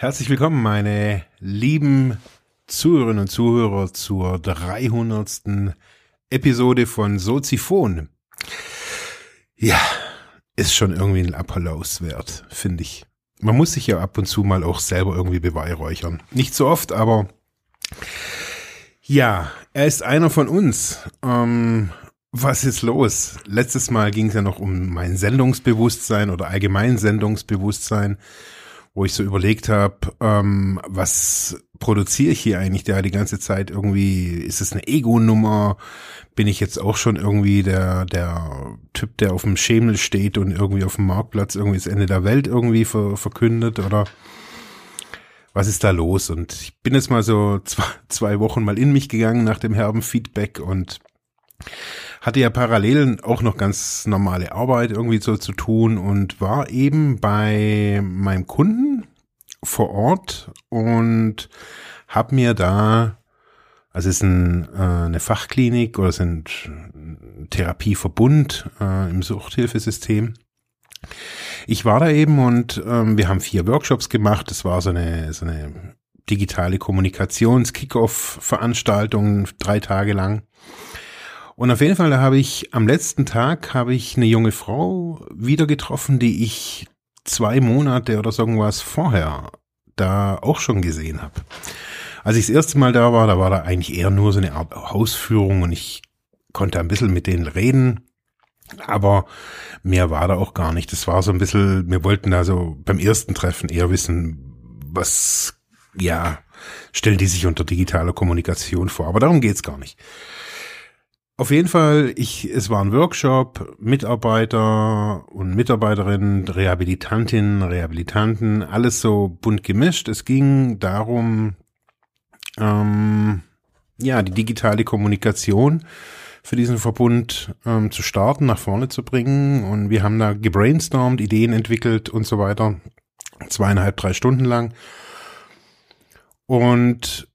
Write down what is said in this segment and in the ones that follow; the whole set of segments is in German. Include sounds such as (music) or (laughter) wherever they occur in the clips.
Herzlich willkommen, meine lieben Zuhörerinnen und Zuhörer zur 300. Episode von Soziphon. Ja, ist schon irgendwie ein Applaus wert, finde ich. Man muss sich ja ab und zu mal auch selber irgendwie beweihräuchern. Nicht so oft, aber ja, er ist einer von uns. Ähm, was ist los? Letztes Mal ging es ja noch um mein Sendungsbewusstsein oder allgemein Sendungsbewusstsein wo ich so überlegt habe, ähm, was produziere ich hier eigentlich da die ganze Zeit irgendwie? Ist es eine Ego-Nummer? Bin ich jetzt auch schon irgendwie der, der Typ, der auf dem Schemel steht und irgendwie auf dem Marktplatz irgendwie das Ende der Welt irgendwie ver, verkündet oder was ist da los? Und ich bin jetzt mal so (laughs) zwei, zwei Wochen mal in mich gegangen nach dem herben Feedback und hatte ja parallel auch noch ganz normale Arbeit irgendwie so zu tun und war eben bei meinem Kunden vor Ort und habe mir da, also es ist ein, äh, eine Fachklinik oder ein Therapieverbund äh, im Suchthilfesystem. Ich war da eben und ähm, wir haben vier Workshops gemacht. Das war so eine, so eine digitale Kommunikations-Kickoff-Veranstaltung, drei Tage lang. Und auf jeden Fall, habe ich am letzten Tag habe ich eine junge Frau wieder getroffen, die ich zwei Monate oder so irgendwas vorher da auch schon gesehen habe. Als ich das erste Mal da war, da war da eigentlich eher nur so eine Art Hausführung und ich konnte ein bisschen mit denen reden, aber mehr war da auch gar nicht. Das war so ein bisschen, wir wollten da so beim ersten Treffen eher wissen, was, ja, stellen die sich unter digitaler Kommunikation vor. Aber darum geht's gar nicht. Auf jeden Fall, ich, es war ein Workshop, Mitarbeiter und Mitarbeiterinnen, Rehabilitantinnen, Rehabilitanten, alles so bunt gemischt. Es ging darum, ähm, ja, die digitale Kommunikation für diesen Verbund ähm, zu starten, nach vorne zu bringen. Und wir haben da gebrainstormt, Ideen entwickelt und so weiter. Zweieinhalb, drei Stunden lang. Und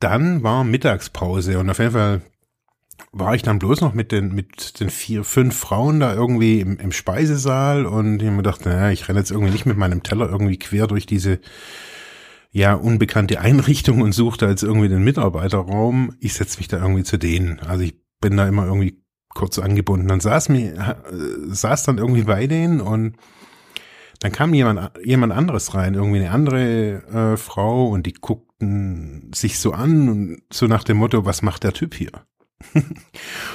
dann war Mittagspause und auf jeden Fall war ich dann bloß noch mit den, mit den vier, fünf Frauen da irgendwie im, im Speisesaal und ich mir gedacht, naja, ich renne jetzt irgendwie nicht mit meinem Teller irgendwie quer durch diese ja unbekannte Einrichtung und suche da jetzt irgendwie den Mitarbeiterraum. Ich setze mich da irgendwie zu denen. Also ich bin da immer irgendwie kurz angebunden. Dann saß mir, äh, saß dann irgendwie bei denen und dann kam jemand, jemand anderes rein, irgendwie eine andere äh, Frau und die guckten sich so an und so nach dem Motto, was macht der Typ hier?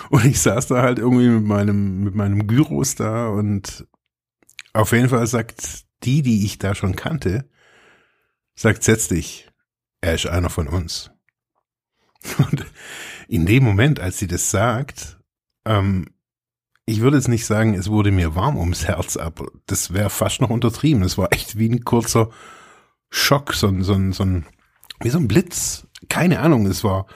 Und ich saß da halt irgendwie mit meinem, mit meinem Gyros da und auf jeden Fall sagt die, die ich da schon kannte, sagt, setz dich, er ist einer von uns. Und in dem Moment, als sie das sagt, ähm, ich würde jetzt nicht sagen, es wurde mir warm ums Herz, aber das wäre fast noch untertrieben. Es war echt wie ein kurzer Schock, so ein, so ein, so ein, wie so ein Blitz. Keine Ahnung, es war,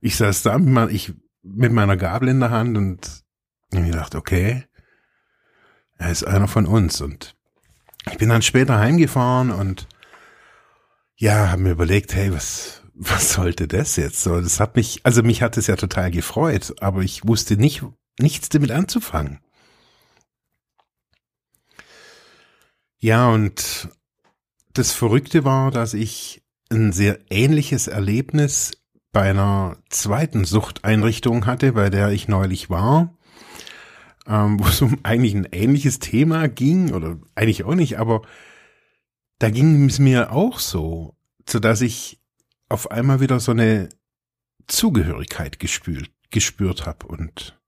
ich saß da mit, ich, mit meiner Gabel in der Hand und ich gedacht, okay, er ist einer von uns. Und ich bin dann später heimgefahren und ja, habe mir überlegt, hey, was, (laughs) was sollte das jetzt? So, das hat mich, also mich hat es ja total gefreut, aber ich wusste nicht, nichts damit anzufangen. Ja, und das Verrückte war, dass ich ein sehr ähnliches Erlebnis bei einer zweiten Suchteinrichtung hatte, bei der ich neulich war, ähm, wo es um eigentlich ein ähnliches Thema ging, oder eigentlich auch nicht, aber da ging es mir auch so, so dass ich auf einmal wieder so eine Zugehörigkeit gespürt, gespürt habe und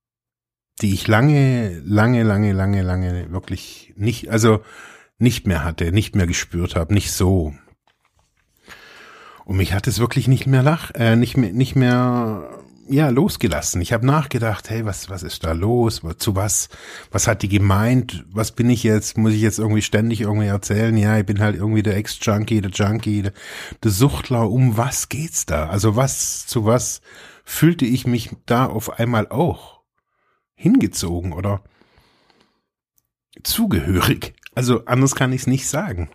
die ich lange, lange, lange, lange, lange wirklich nicht, also nicht mehr hatte, nicht mehr gespürt habe, nicht so. Und mich hat es wirklich nicht mehr lach, äh, nicht mehr, nicht mehr ja losgelassen. Ich habe nachgedacht, hey, was was ist da los? Zu was was hat die gemeint? Was bin ich jetzt? Muss ich jetzt irgendwie ständig irgendwie erzählen? Ja, ich bin halt irgendwie der Ex-Junkie, der Junkie, der, der Suchtler. Um was geht's da? Also was zu was fühlte ich mich da auf einmal auch hingezogen oder zugehörig? Also anders kann ich es nicht sagen.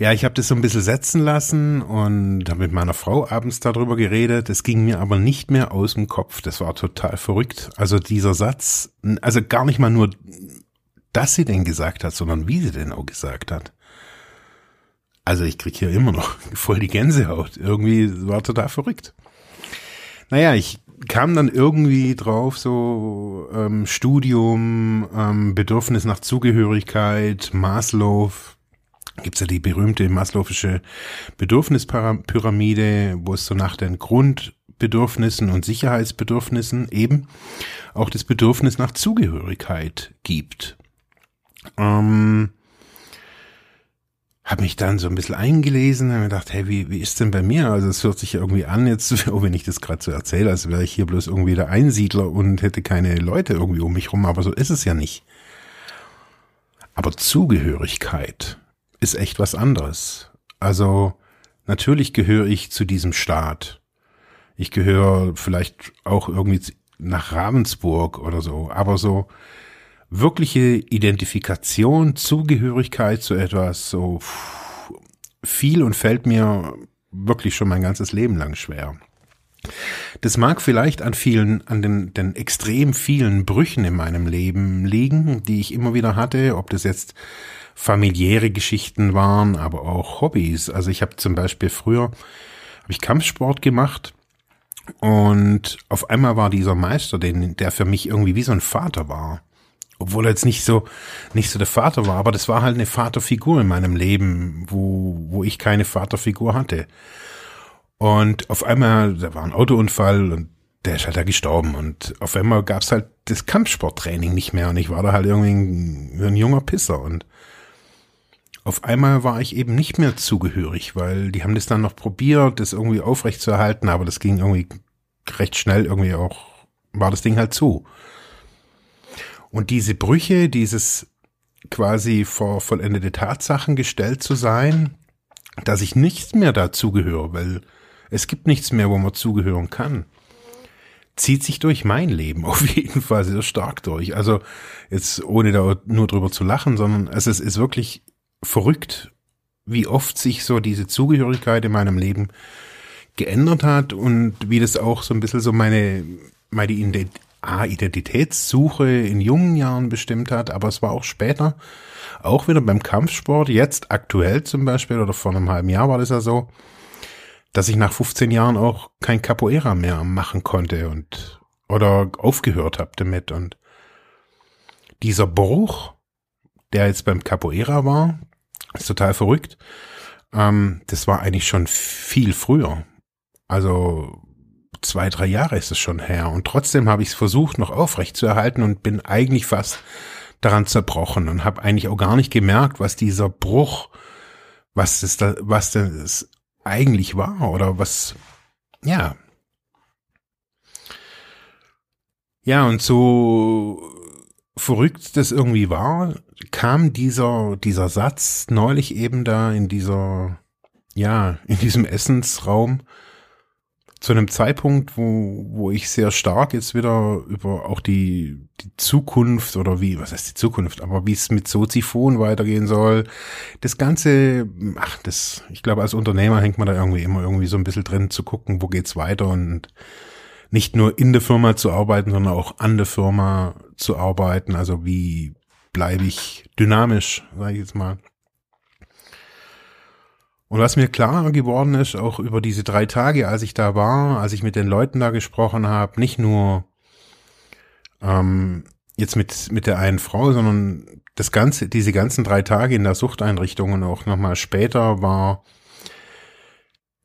Ja, ich habe das so ein bisschen setzen lassen und habe mit meiner Frau abends darüber geredet. Es ging mir aber nicht mehr aus dem Kopf. Das war total verrückt. Also dieser Satz, also gar nicht mal nur, dass sie den gesagt hat, sondern wie sie den auch gesagt hat. Also ich krieg hier immer noch (laughs) voll die Gänsehaut. Irgendwie war total verrückt. Naja, ich kam dann irgendwie drauf, so ähm, Studium, ähm, Bedürfnis nach Zugehörigkeit, Maslow, gibt's ja die berühmte Maslow'sche Bedürfnispyramide, wo es so nach den Grundbedürfnissen und Sicherheitsbedürfnissen eben auch das Bedürfnis nach Zugehörigkeit gibt. Ähm, habe mich dann so ein bisschen eingelesen und gedacht, hey, wie, wie ist denn bei mir? Also es hört sich irgendwie an, jetzt, auch (laughs) wenn ich das gerade so erzähle, als wäre ich hier bloß irgendwie der Einsiedler und hätte keine Leute irgendwie um mich rum, aber so ist es ja nicht. Aber Zugehörigkeit ist echt was anderes. Also natürlich gehöre ich zu diesem Staat. Ich gehöre vielleicht auch irgendwie nach Ravensburg oder so, aber so wirkliche Identifikation, Zugehörigkeit zu etwas, so viel und fällt mir wirklich schon mein ganzes Leben lang schwer. Das mag vielleicht an vielen, an den, den extrem vielen Brüchen in meinem Leben liegen, die ich immer wieder hatte, ob das jetzt familiäre Geschichten waren, aber auch Hobbys. Also ich habe zum Beispiel früher habe ich Kampfsport gemacht und auf einmal war dieser Meister, den, der für mich irgendwie wie so ein Vater war. Obwohl er jetzt nicht so, nicht so der Vater war, aber das war halt eine Vaterfigur in meinem Leben, wo, wo ich keine Vaterfigur hatte. Und auf einmal, da war ein Autounfall und der ist halt da gestorben. Und auf einmal gab's halt das Kampfsporttraining nicht mehr und ich war da halt irgendwie ein, ein junger Pisser und auf einmal war ich eben nicht mehr zugehörig, weil die haben das dann noch probiert, das irgendwie aufrecht zu erhalten, aber das ging irgendwie recht schnell irgendwie auch, war das Ding halt zu. Und diese Brüche, dieses quasi vor vollendete Tatsachen gestellt zu sein, dass ich nichts mehr dazugehöre, weil es gibt nichts mehr, wo man zugehören kann, zieht sich durch mein Leben (laughs) auf jeden Fall sehr stark durch. Also jetzt ohne da nur drüber zu lachen, sondern es ist, ist wirklich verrückt, wie oft sich so diese Zugehörigkeit in meinem Leben geändert hat und wie das auch so ein bisschen so meine, meine Identitätssuche in jungen Jahren bestimmt hat, aber es war auch später, auch wieder beim Kampfsport, jetzt aktuell zum Beispiel oder vor einem halben Jahr war das ja so, dass ich nach 15 Jahren auch kein Capoeira mehr machen konnte und oder aufgehört habe damit und dieser Bruch, der jetzt beim Capoeira war, ist total verrückt. Ähm, das war eigentlich schon viel früher. Also zwei, drei Jahre ist es schon her. Und trotzdem habe ich es versucht, noch aufrecht zu erhalten und bin eigentlich fast daran zerbrochen und habe eigentlich auch gar nicht gemerkt, was dieser Bruch, was das da, was das eigentlich war oder was, ja. Ja, und so verrückt das irgendwie war, kam dieser, dieser Satz neulich eben da in dieser, ja, in diesem Essensraum zu einem Zeitpunkt, wo, wo ich sehr stark jetzt wieder über auch die, die Zukunft oder wie, was heißt die Zukunft, aber wie es mit Soziphon weitergehen soll. Das Ganze, ach, das, ich glaube, als Unternehmer hängt man da irgendwie immer irgendwie so ein bisschen drin zu gucken, wo geht's weiter und nicht nur in der Firma zu arbeiten, sondern auch an der Firma zu arbeiten. Also wie bleibe ich dynamisch, sage ich jetzt mal. Und was mir klarer geworden ist, auch über diese drei Tage, als ich da war, als ich mit den Leuten da gesprochen habe, nicht nur ähm, jetzt mit, mit der einen Frau, sondern das ganze, diese ganzen drei Tage in der Suchteinrichtung und auch nochmal später war,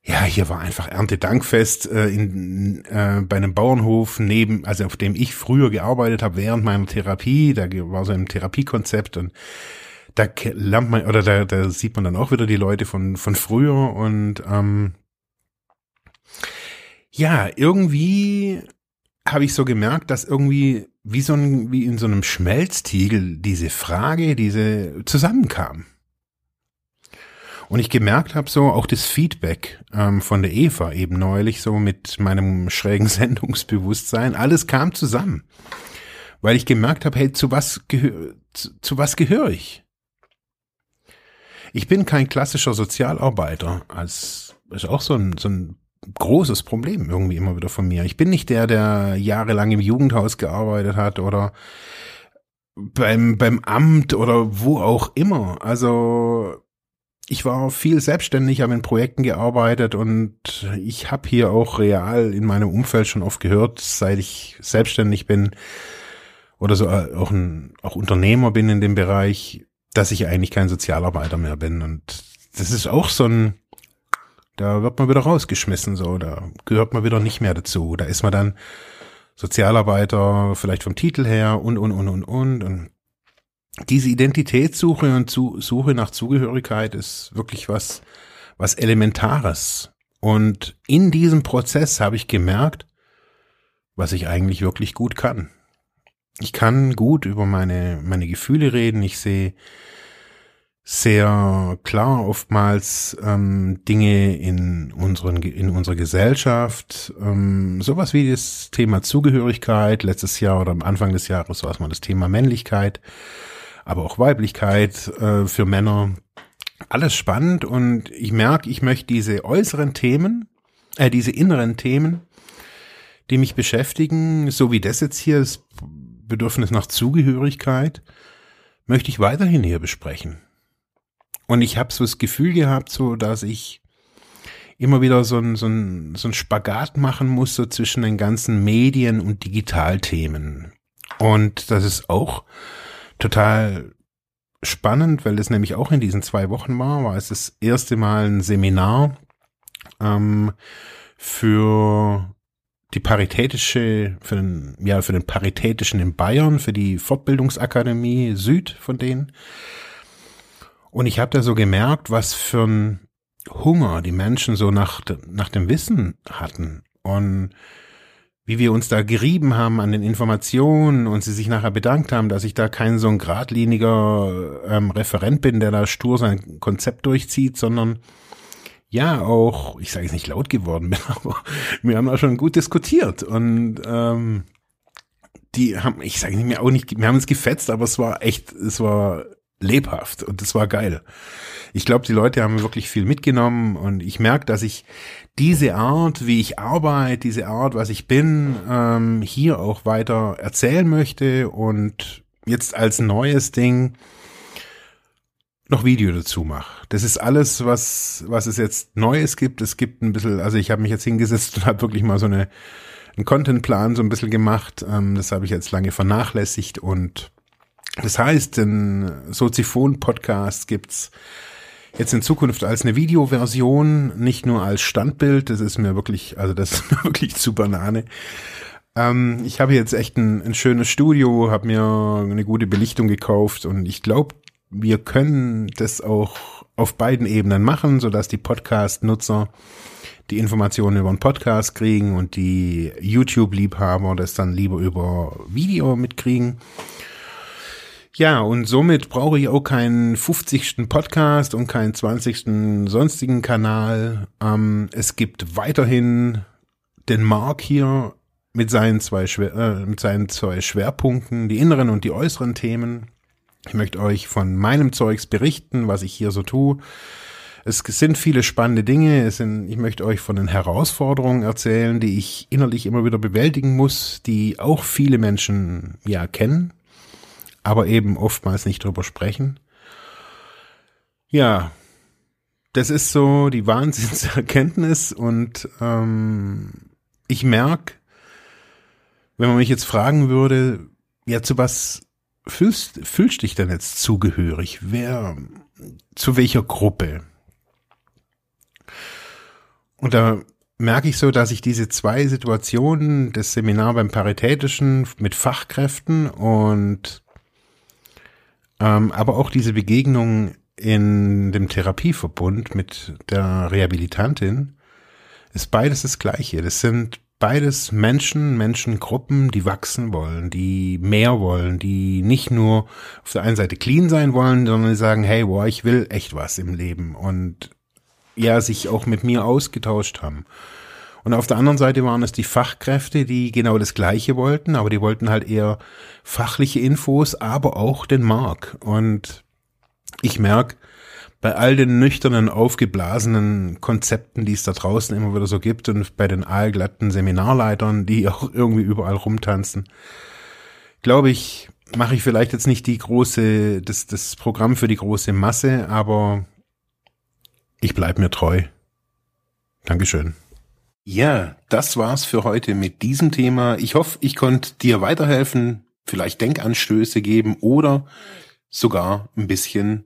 ja, hier war einfach Erntedankfest äh, in, äh, bei einem Bauernhof neben, also auf dem ich früher gearbeitet habe während meiner Therapie. Da war so ein Therapiekonzept und da lernt man oder da, da sieht man dann auch wieder die Leute von von früher und ähm, ja, irgendwie habe ich so gemerkt, dass irgendwie wie so ein, wie in so einem Schmelztiegel diese Frage, diese zusammenkam. Und ich gemerkt habe so auch das Feedback ähm, von der Eva eben neulich so mit meinem schrägen (laughs) Sendungsbewusstsein, alles kam zusammen, weil ich gemerkt habe, hey, zu was gehöre zu, zu was gehöre ich? Ich bin kein klassischer Sozialarbeiter, als ist auch so ein, so ein großes Problem irgendwie immer wieder von mir. Ich bin nicht der, der jahrelang im Jugendhaus gearbeitet hat oder beim, beim Amt oder wo auch immer. Also ich war viel selbstständig, habe in Projekten gearbeitet und ich habe hier auch real in meinem Umfeld schon oft gehört, seit ich selbstständig bin oder so äh, auch ein auch Unternehmer bin in dem Bereich, dass ich eigentlich kein Sozialarbeiter mehr bin und das ist auch so ein da wird man wieder rausgeschmissen, so, da gehört man wieder nicht mehr dazu. Da ist man dann Sozialarbeiter, vielleicht vom Titel her und, und, und, und, und. und diese Identitätssuche und zu, Suche nach Zugehörigkeit ist wirklich was, was Elementares. Und in diesem Prozess habe ich gemerkt, was ich eigentlich wirklich gut kann. Ich kann gut über meine, meine Gefühle reden. Ich sehe sehr klar oftmals ähm, Dinge in unseren in unserer Gesellschaft, ähm, sowas wie das Thema Zugehörigkeit. Letztes Jahr oder am Anfang des Jahres war es mal das Thema Männlichkeit, aber auch Weiblichkeit äh, für Männer. Alles spannend und ich merke, ich möchte diese äußeren Themen, äh, diese inneren Themen, die mich beschäftigen, so wie das jetzt hier, das Bedürfnis nach Zugehörigkeit, möchte ich weiterhin hier besprechen. Und ich habe so das Gefühl gehabt, so dass ich immer wieder so ein, so ein, so ein Spagat machen muss, so zwischen den ganzen Medien- und Digitalthemen. Und das ist auch total spannend, weil das nämlich auch in diesen zwei Wochen war, war es das erste Mal ein Seminar ähm, für die paritätische, für den, ja, für den paritätischen in Bayern, für die Fortbildungsakademie Süd von denen. Und ich habe da so gemerkt, was für ein Hunger die Menschen so nach, nach dem Wissen hatten und wie wir uns da gerieben haben an den Informationen und sie sich nachher bedankt haben, dass ich da kein so ein geradliniger ähm, Referent bin, der da stur sein Konzept durchzieht, sondern ja auch, ich sage jetzt nicht laut geworden bin, (laughs) aber wir haben da schon gut diskutiert und ähm, die haben, ich sage nicht mehr auch nicht, wir haben uns gefetzt, aber es war echt, es war lebhaft und das war geil. Ich glaube, die Leute haben wirklich viel mitgenommen und ich merke, dass ich diese Art, wie ich arbeite, diese Art, was ich bin, ähm, hier auch weiter erzählen möchte und jetzt als neues Ding noch Video dazu mache. Das ist alles, was, was es jetzt Neues gibt. Es gibt ein bisschen, also ich habe mich jetzt hingesetzt und (laughs) habe wirklich mal so eine, einen Contentplan so ein bisschen gemacht. Ähm, das habe ich jetzt lange vernachlässigt und das heißt, den Soziphon-Podcast gibt's jetzt in Zukunft als eine Videoversion, nicht nur als Standbild. Das ist mir wirklich, also das ist (laughs) mir wirklich zu Banane. Ähm, ich habe jetzt echt ein, ein schönes Studio, habe mir eine gute Belichtung gekauft und ich glaube, wir können das auch auf beiden Ebenen machen, sodass die Podcast-Nutzer die Informationen über einen Podcast kriegen und die YouTube-Liebhaber das dann lieber über Video mitkriegen. Ja, und somit brauche ich auch keinen 50. Podcast und keinen 20. sonstigen Kanal. Ähm, es gibt weiterhin den Mark hier mit seinen zwei Schwer äh, mit seinen zwei Schwerpunkten, die inneren und die äußeren Themen. Ich möchte euch von meinem Zeugs berichten, was ich hier so tue. Es sind viele spannende Dinge. Es sind, ich möchte euch von den Herausforderungen erzählen, die ich innerlich immer wieder bewältigen muss, die auch viele Menschen ja kennen aber eben oftmals nicht drüber sprechen. Ja, das ist so die Wahnsinnserkenntnis und ähm, ich merke, wenn man mich jetzt fragen würde, ja, zu was fühlst, fühlst dich denn jetzt zugehörig? Wer, zu welcher Gruppe? Und da merke ich so, dass ich diese zwei Situationen, das Seminar beim Paritätischen mit Fachkräften und ähm, aber auch diese Begegnung in dem Therapieverbund mit der Rehabilitantin ist beides das Gleiche. Das sind beides Menschen, Menschengruppen, die wachsen wollen, die mehr wollen, die nicht nur auf der einen Seite clean sein wollen, sondern die sagen, hey, boah, ich will echt was im Leben und ja, sich auch mit mir ausgetauscht haben. Und auf der anderen Seite waren es die Fachkräfte, die genau das Gleiche wollten, aber die wollten halt eher fachliche Infos, aber auch den Mark. Und ich merke, bei all den nüchternen, aufgeblasenen Konzepten, die es da draußen immer wieder so gibt und bei den aalglatten Seminarleitern, die (laughs) auch irgendwie überall rumtanzen, glaube ich, mache ich vielleicht jetzt nicht die große, das, das Programm für die große Masse, aber ich bleib mir treu. Dankeschön. Ja, das war's für heute mit diesem Thema. Ich hoffe, ich konnte dir weiterhelfen, vielleicht Denkanstöße geben oder sogar ein bisschen